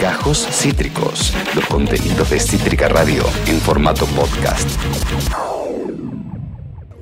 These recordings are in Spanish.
Gajos Cítricos, los contenidos de Cítrica Radio en formato podcast.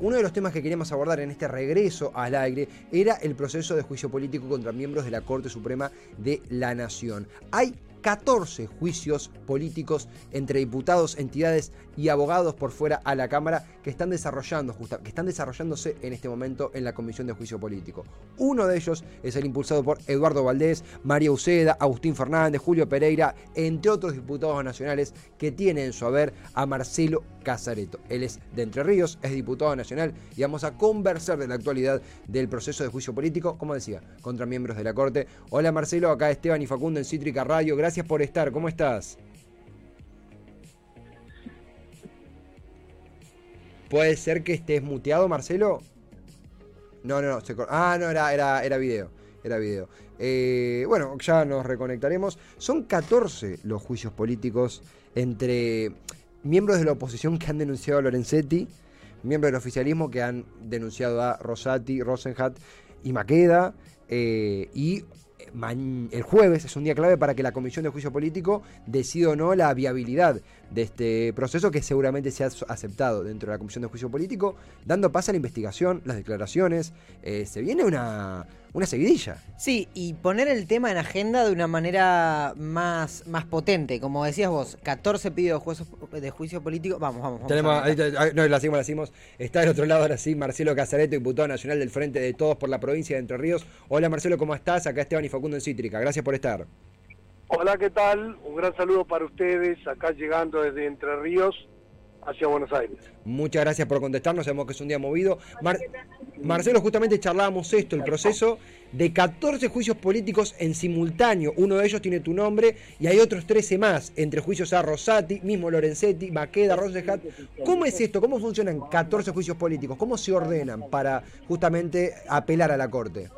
Uno de los temas que queríamos abordar en este regreso al aire era el proceso de juicio político contra miembros de la Corte Suprema de la Nación. Hay 14 juicios políticos entre diputados, entidades y abogados por fuera a la Cámara que están desarrollando, que están desarrollándose en este momento en la Comisión de Juicio Político. Uno de ellos es el impulsado por Eduardo Valdés, María Uceda, Agustín Fernández, Julio Pereira, entre otros diputados nacionales que tienen en su haber a Marcelo Casareto. Él es de Entre Ríos, es diputado nacional y vamos a conversar de la actualidad del proceso de juicio político, como decía, contra miembros de la Corte. Hola Marcelo, acá Esteban y Facundo en Cítrica Radio. Por estar. ¿Cómo estás? ¿Puede ser que estés muteado, Marcelo? No, no, no. ah, no, era, era, era video. Era video. Eh, bueno, ya nos reconectaremos. Son 14 los juicios políticos entre miembros de la oposición que han denunciado a Lorenzetti, miembros del oficialismo que han denunciado a Rosati, Rosenhat y Maqueda, eh, y el jueves es un día clave para que la Comisión de Juicio Político decida o no la viabilidad de este proceso que seguramente se ha aceptado dentro de la Comisión de Juicio Político, dando paso a la investigación, las declaraciones. Eh, se viene una, una seguidilla. Sí, y poner el tema en agenda de una manera más, más potente. Como decías vos, 14 pedidos de juicio, político. Vamos, vamos, vamos. Tenemos, ahí, no, la seguimos, la seguimos. Está del otro lado ahora sí, Marcelo Casareto, diputado nacional del Frente de Todos por la provincia de Entre Ríos. Hola Marcelo, ¿cómo estás? Acá Esteban y Facundo en Cítrica. Gracias por estar. Hola, ¿qué tal? Un gran saludo para ustedes, acá llegando desde Entre Ríos hacia Buenos Aires. Muchas gracias por contestarnos, sabemos que es un día movido. Marcelo, justamente charlábamos esto, el proceso de 14 juicios políticos en simultáneo. Uno de ellos tiene tu nombre y hay otros 13 más, entre juicios a Rosati, mismo Lorenzetti, Maqueda, Rosenhat. ¿Cómo es esto? ¿Cómo funcionan 14 juicios políticos? ¿Cómo se ordenan para justamente apelar a la Corte?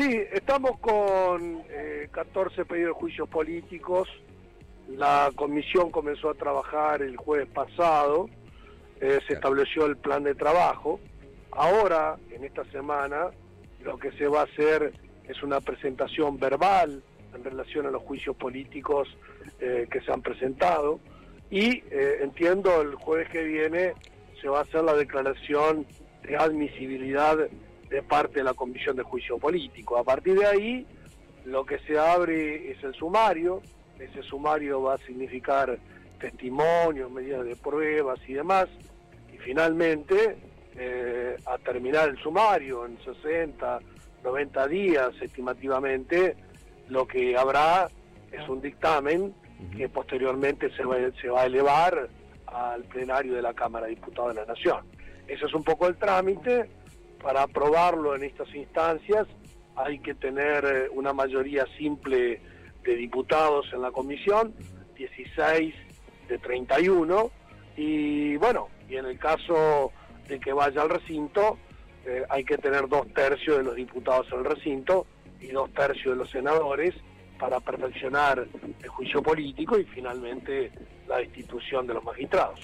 Sí, estamos con 14 eh, pedidos de juicios políticos. La comisión comenzó a trabajar el jueves pasado, eh, se estableció el plan de trabajo. Ahora, en esta semana, lo que se va a hacer es una presentación verbal en relación a los juicios políticos eh, que se han presentado. Y eh, entiendo el jueves que viene se va a hacer la declaración de admisibilidad de parte de la Comisión de Juicio Político. A partir de ahí, lo que se abre es el sumario, ese sumario va a significar testimonios, medidas de pruebas y demás. Y finalmente, eh, a terminar el sumario en 60, 90 días estimativamente, lo que habrá es un dictamen que posteriormente se va, se va a elevar al plenario de la Cámara de Diputados de la Nación. Ese es un poco el trámite. Para aprobarlo en estas instancias hay que tener eh, una mayoría simple de diputados en la comisión, 16 de 31, y bueno, y en el caso de que vaya al recinto, eh, hay que tener dos tercios de los diputados en el recinto y dos tercios de los senadores para perfeccionar el juicio político y finalmente la destitución de los magistrados.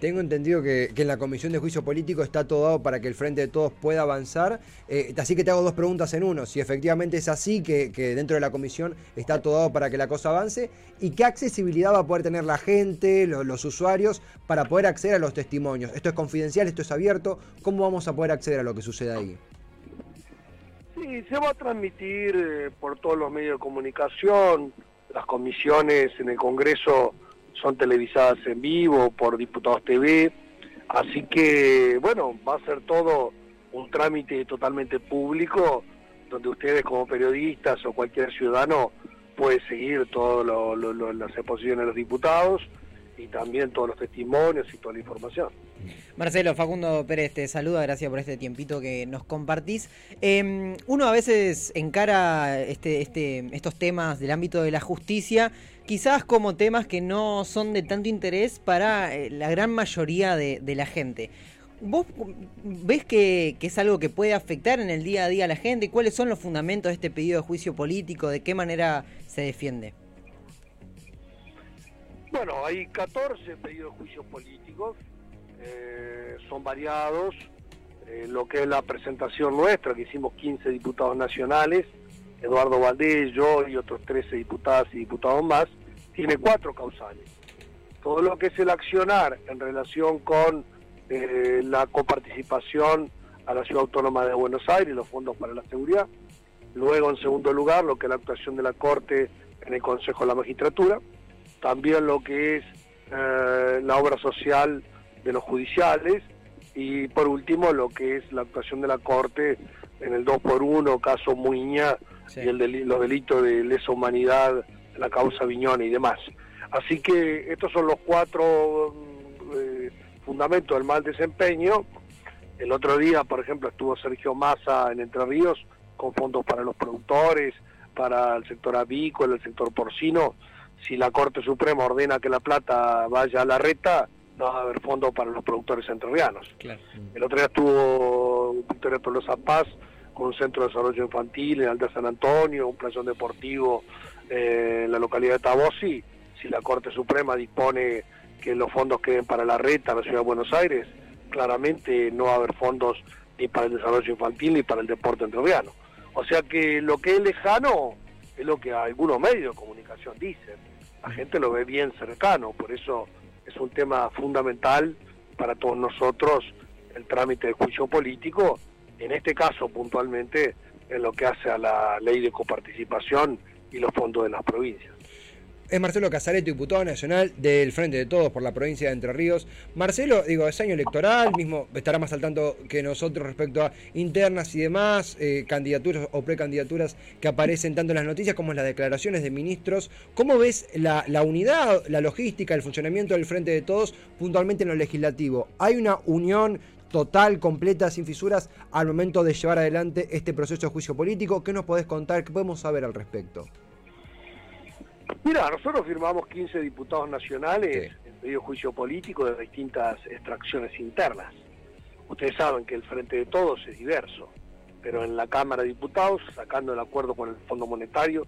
Tengo entendido que, en la Comisión de Juicio Político está todo dado para que el Frente de Todos pueda avanzar. Eh, así que te hago dos preguntas en uno. Si efectivamente es así, que, dentro de la Comisión está todo dado para que la cosa avance. ¿Y qué accesibilidad va a poder tener la gente, los usuarios, para poder acceder a los testimonios? ¿Esto es confidencial? ¿Esto es abierto? ¿Cómo vamos a poder acceder a lo que sucede ahí? Sí, se va a transmitir eh, por todos los medios de comunicación. Las comisiones en el Congreso son televisadas en vivo por Diputados TV, así que bueno, va a ser todo un trámite totalmente público donde ustedes como periodistas o cualquier ciudadano puede seguir todas las exposiciones de los diputados y también todos los testimonios y toda la información. Marcelo, Facundo Pérez te saluda, gracias por este tiempito que nos compartís. Em, uno a veces encara este, este, estos temas del ámbito de la justicia quizás como temas que no son de tanto interés para eh, la gran mayoría de, la gente. ¿Vos ves que, es algo que puede afectar en el día a día a la gente? ¿Cuáles son los fundamentos de este pedido de juicio político? ¿De qué manera se defiende? Bueno, hay 14 pedidos de juicios políticos, eh, son variados. Eh, lo que es la presentación nuestra, que hicimos 15 diputados nacionales, Eduardo Valdés, yo y otros 13 diputadas y diputados más, tiene cuatro causales. Todo lo que es el accionar en relación con eh, la coparticipación a la Ciudad Autónoma de Buenos Aires, los fondos para la seguridad. Luego, en segundo lugar, lo que es la actuación de la Corte en el Consejo de la Magistratura. También lo que es la obra social de los judiciales. Y por último, lo que es la actuación de la Corte en el 2 por 1 caso Muña y el los delitos de lesa humanidad, la causa Viñón y demás. Así que estos son los cuatro eh, fundamentos del mal desempeño el otro día, por ejemplo, estuvo Sergio Massa en Entre Ríos con fondos para los productores, para el sector avícola, el sector porcino. Si la Corte Suprema ordena que la plata vaya a la reta, no va a haber fondos para los productores entrerrianos. El otro día estuvo Victoria Tolosa Paz con un centro de desarrollo infantil en Alta San Antonio, un playón deportivo eh, en la localidad de Tabosi. Si la Corte Suprema dispone que los fondos queden para la reta en la ciudad de Buenos Aires, claramente no va a haber fondos ni para el desarrollo infantil ni para el deporte entrerriano. O sea que lo que es lejano es lo que algunos medios de comunicación dicen. La gente lo ve bien cercano, por eso es un tema fundamental para todos nosotros el trámite de juicio político, en este caso puntualmente en lo que hace a la ley de coparticipación y los fondos de las provincias es Marcelo Casareto, diputado nacional del Frente de Todos por la provincia de Entre Ríos. Marcelo, digo, es año electoral, mismo estará más al tanto que nosotros respecto a internas y demás, eh, candidaturas o precandidaturas que aparecen tanto en las noticias como en las declaraciones de ministros. ¿Cómo ves la, la unidad, la logística, el funcionamiento del Frente de Todos puntualmente en lo legislativo? ¿Hay una unión total, completa, sin fisuras al momento de llevar adelante este proceso de juicio político? ¿Qué nos podés contar? ¿Qué podemos saber al respecto? Mira, nosotros firmamos 15 diputados nacionales en medio juicio político de distintas extracciones internas. Ustedes saben que el Frente de Todos es diverso, pero en la Cámara de Diputados, sacando el acuerdo con el Fondo Monetario,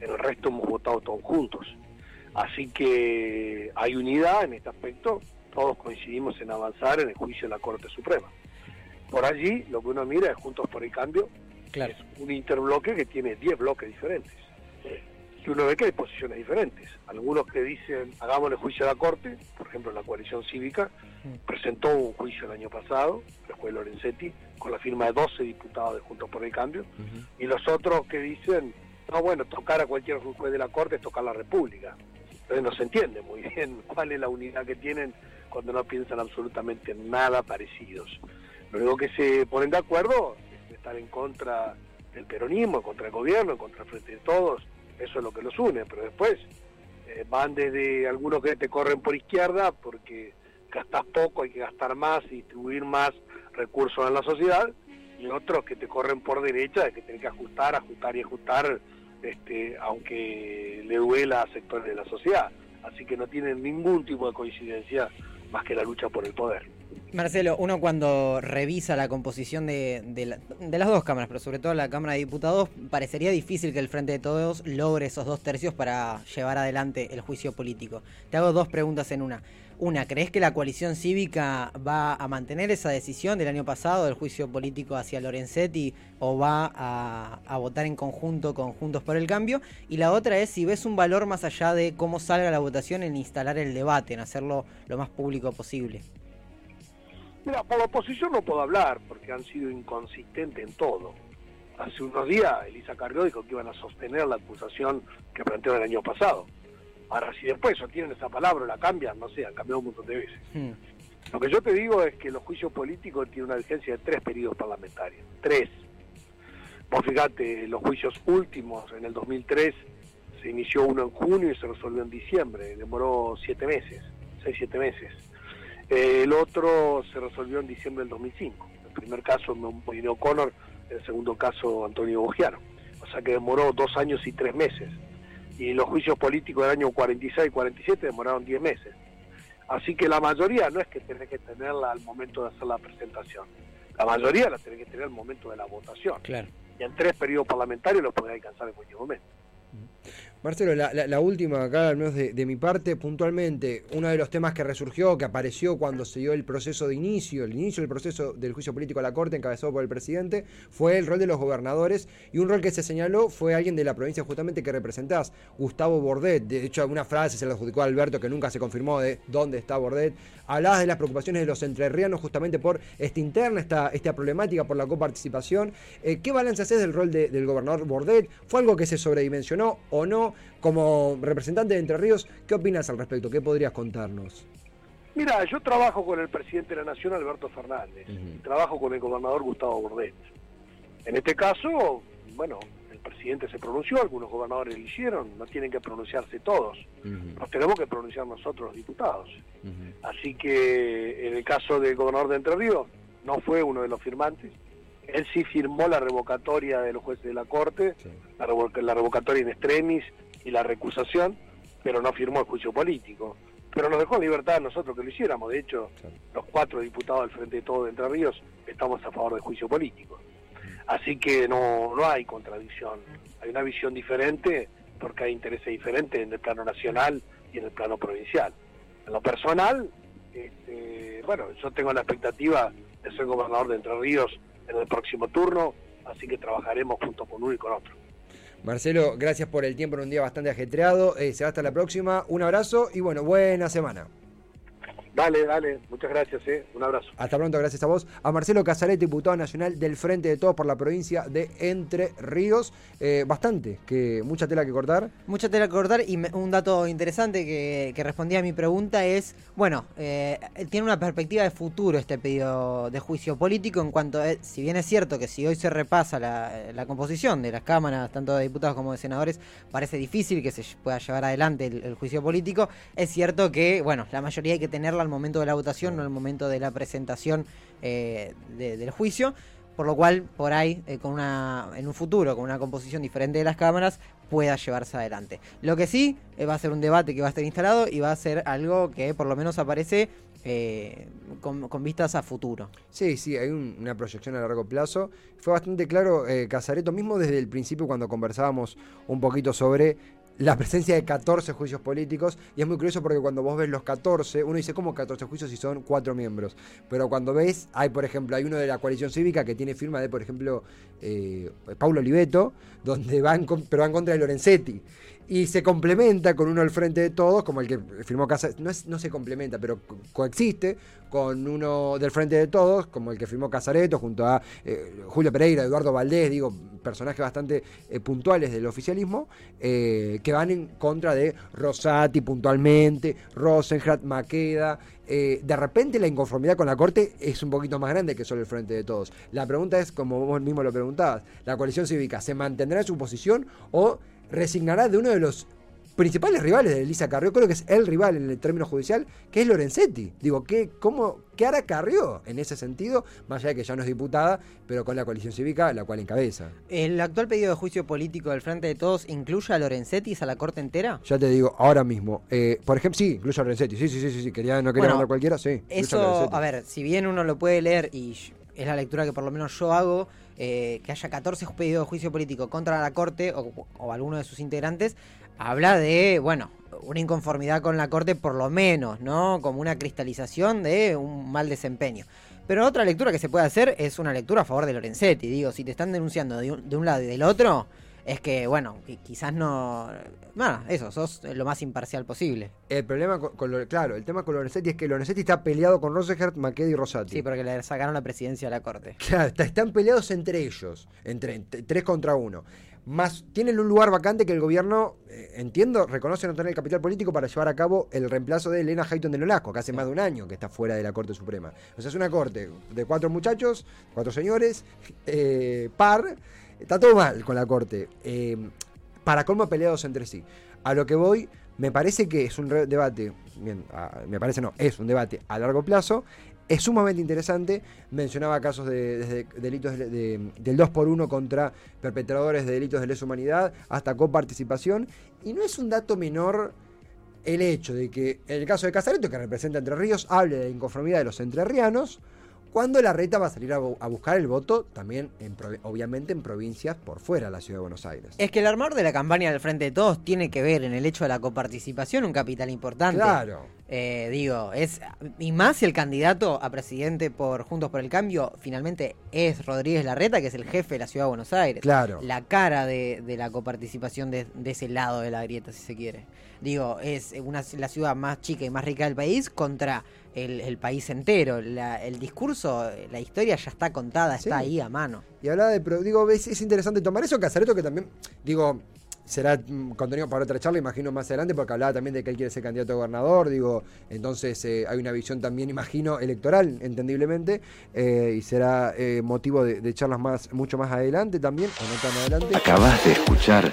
en el resto hemos votado todos juntos. Así que hay unidad en este aspecto, todos coincidimos en avanzar en el juicio de la Corte Suprema. Por allí, lo que uno mira es Juntos por el Cambio, es un interbloque que tiene 10 bloques diferentes que uno ve que hay posiciones diferentes. Algunos que dicen, hagámosle juicio a la Corte, por ejemplo la coalición cívica, presentó un juicio el año pasado, el juez Lorenzetti, con la firma de 12 diputados de Juntos por el Cambio, y los otros que dicen, no, bueno, tocar a cualquier juez de la Corte es tocar la República. Entonces no se entiende muy bien cuál es la unidad que tienen cuando no piensan absolutamente nada parecidos. Lo único que se ponen de acuerdo es estar en contra del peronismo, en contra del gobierno, en contra del Frente de Todos, eso es lo que los une, pero después eh, van desde algunos que te corren por izquierda porque gastas poco, hay que gastar más y distribuir más recursos en la sociedad, y otros que te corren por derecha, de que tienes que ajustar, ajustar y ajustar, este, aunque le duela a sectores de la sociedad. Así que no tienen ningún tipo de coincidencia más que la lucha por el poder. Marcelo, uno cuando revisa la composición de, las dos cámaras, pero sobre todo la Cámara de Diputados, parecería difícil que el Frente de Todos logre esos dos tercios para llevar adelante el juicio político. Te hago dos preguntas en una. Una, ¿crees que la coalición cívica va a mantener esa decisión del año pasado del juicio político hacia Lorenzetti o va a, a votar en conjunto con Juntos por el Cambio? Y la otra es si ves un valor más allá de cómo salga la votación en instalar el debate, en hacerlo lo más público posible. Mira, por la oposición no puedo hablar porque han sido inconsistentes en todo. Hace unos días Elisa Carrió dijo que iban a sostener la acusación que planteó el año pasado. Ahora, si después sostienen esa palabra o la cambian, no sé, han cambiado un montón de veces. Hmm. Lo que yo te digo es que los juicios políticos tienen una vigencia de tres periodos parlamentarios. Tres. Vos fíjate, los juicios últimos en el 2003 se inició uno en junio y se resolvió en diciembre. Demoró siete meses, seis, siete meses. Eh, el otro se resolvió en diciembre del 2005. El primer caso, Molino O'Connor, el segundo caso, Antonio Bogiano. O sea que demoró dos años y tres meses. Y los juicios políticos del año 46 y 47 demoraron diez meses. Así que la mayoría no es que tenés que tenerla al momento de hacer la presentación. La mayoría la tenés que tener al momento de la votación. Claro. Y en tres periodos parlamentarios lo podés alcanzar en cualquier momento. Marcelo, la, última acá, al menos de, mi parte, puntualmente, uno de los temas que resurgió, que apareció cuando se dio el proceso de inicio, el inicio del proceso del juicio político a la Corte encabezado por el presidente, fue el rol de los gobernadores y un rol que se señaló fue alguien de la provincia justamente que representás, Gustavo Bordet. De hecho, alguna frase se le adjudicó a Alberto que nunca se confirmó de dónde está Bordet. Hablabas de las preocupaciones de los entrerrianos justamente por esta interna, esta, esta problemática por la coparticipación. Eh, ¿Qué balance haces del rol del gobernador Bordet? ¿Fue algo que se sobredimensionó o no? Como representante de Entre Ríos, ¿qué opinas al respecto? ¿Qué podrías contarnos? Mira, yo trabajo con el presidente de la Nación, Alberto Fernández, y trabajo con el gobernador Gustavo Bordet. En este caso, bueno, el presidente se pronunció, algunos gobernadores lo hicieron, no tienen que pronunciarse todos, nos tenemos que pronunciar nosotros los diputados. Así que en el caso del gobernador de Entre Ríos, no fue uno de los firmantes, él sí firmó la revocatoria de los jueces de la Corte, la, revocatoria en extremis y la recusación, pero no firmó el juicio político. Pero nos dejó en libertad a nosotros que lo hiciéramos. De hecho, los cuatro diputados del Frente de Todo de Entre Ríos estamos a favor del juicio político. Así que no, no hay contradicción. Hay una visión diferente porque hay intereses diferentes en el plano nacional y en el plano provincial. En lo personal, este, bueno, yo tengo la expectativa de ser gobernador de Entre Ríos en el próximo turno, así que trabajaremos junto con uno y con otro. Marcelo, gracias por el tiempo en un día bastante ajetreado. Eh, será hasta la próxima. Un abrazo y bueno, buena semana. Dale, dale, muchas gracias, eh. un abrazo. Hasta pronto, gracias a vos. A Marcelo Casaret, diputado nacional del Frente de Todos por la provincia de Entre Ríos. Eh, bastante, que mucha tela que cortar. Mucha tela que cortar y un dato interesante que, respondía a mi pregunta es, bueno, eh, tiene una perspectiva de futuro este pedido de juicio político en cuanto, a, si bien es cierto que si hoy se repasa la, composición de las cámaras, tanto de diputados como de senadores, parece difícil que se pueda llevar adelante el, el juicio político, es cierto que, bueno, la mayoría hay que tenerla al momento de la votación, no al momento de la presentación eh, del juicio. Por lo cual, por ahí, eh, con una, en un futuro, con una composición diferente de las cámaras, pueda llevarse adelante. Lo que sí, eh, va a ser un debate que va a estar instalado y va a ser algo que por lo menos aparece con, vistas a futuro. Sí, sí, hay una proyección a largo plazo. Fue bastante claro, Casareto, mismo desde el principio cuando conversábamos un poquito sobre la presencia de 14 juicios políticos. Y es muy curioso porque cuando vos ves los 14, uno dice, ¿cómo 14 juicios si son cuatro miembros? Pero cuando ves, hay, por ejemplo, hay uno de la coalición cívica que tiene firma de, por ejemplo, eh, Paulo Oliveto, donde van, pero va en contra de Lorenzetti y se complementa con uno al frente de todos, como el que firmó Casa, no, no se complementa, pero coexiste con uno del frente de todos, como el que firmó Casareto, junto a eh, Julio Pereira, Eduardo Valdés, digo, personajes bastante eh, puntuales del oficialismo, eh, que van en contra de Rosati puntualmente, Rosenhrat, Maqueda. de repente la inconformidad con la Corte es un poquito más grande que solo el frente de todos. La pregunta es, como vos mismo lo preguntabas, ¿la coalición cívica se mantendrá en su posición o resignará de uno de los principales rivales de Elisa Carrió, creo que es el rival en el término judicial, que es Lorenzetti. Digo, ¿qué, cómo, ¿qué hará Carrió en ese sentido? Más allá de que ya no es diputada, pero con la coalición cívica, la cual encabeza. ¿El actual pedido de juicio político del Frente de Todos incluye a Lorenzetti a la corte entera? Ya te digo, ahora mismo. Eh, por ejemplo, sí, incluye a Lorenzetti. Sí, sí, sí, sí, Quería, no quería mandar cualquiera, sí. Eso, a, a ver, si bien uno lo puede leer y es la lectura que por lo menos yo hago, eh, que haya 14 pedidos de juicio político contra la Corte o, alguno de sus integrantes, habla de, bueno, una inconformidad con la Corte por lo menos, ¿no? Como una cristalización de un mal desempeño. Pero otra lectura que se puede hacer es una lectura a favor de Lorenzetti. Digo, si te están denunciando de un lado y del otro, es que, bueno, quizás no. Nada, eso, sos lo más imparcial posible. El problema con, lo, claro, el tema con Lorenzetti es que Lorenzetti está peleado con Rosengert, Maqueda y Rosati. Sí, porque le sacaron la presidencia de la corte. Claro, están peleados entre ellos, entre, tres contra uno. Más tienen un lugar vacante que el gobierno, eh, entiendo, reconoce no tener el capital político para llevar a cabo el reemplazo de Elena Hayton de Nolasco, que hace más de un año que está fuera de la Corte Suprema. O sea, es una corte de cuatro muchachos, cuatro señores, eh, par Está todo mal con la corte. Eh, para colmo peleados entre sí. A lo que voy, me parece que es un debate, bien, me parece no, es un debate a largo plazo. Es sumamente interesante. Mencionaba casos de, delitos del 2 por 1 contra perpetradores de delitos de lesa humanidad hasta coparticipación. Y no es un dato menor el hecho de que en el caso de Casareto, que representa Entre Ríos, hable de la inconformidad de los entrerrianos cuando la reta va a salir a, bu- a buscar el voto también, en obviamente, en provincias por fuera de la ciudad de Buenos Aires. Es que el armador de la campaña del Frente de Todos tiene que ver en el hecho de la coparticipación un capital importante. Claro. Eh, digo, es y más si el candidato a presidente por Juntos por el Cambio finalmente es Rodríguez Larreta, que es el jefe de la ciudad de Buenos Aires. Claro. La cara de, de la coparticipación de, de ese lado de la grieta, si se quiere. Digo, es una, la ciudad más chica y más rica del país contra el, el país entero. La- el discurso, la historia ya está contada, está Sí. ahí a mano. Y hablaba de, pro- digo, es, es interesante tomar eso, Casareto, que también, digo, será mm, contenido para otra charla, imagino más adelante, porque hablaba también de que él quiere ser candidato a gobernador, digo, entonces eh, hay una visión también, imagino, electoral, entendiblemente, eh, y será eh, motivo de, de charlas más, mucho más adelante también, o no tan adelante. Acabas de escuchar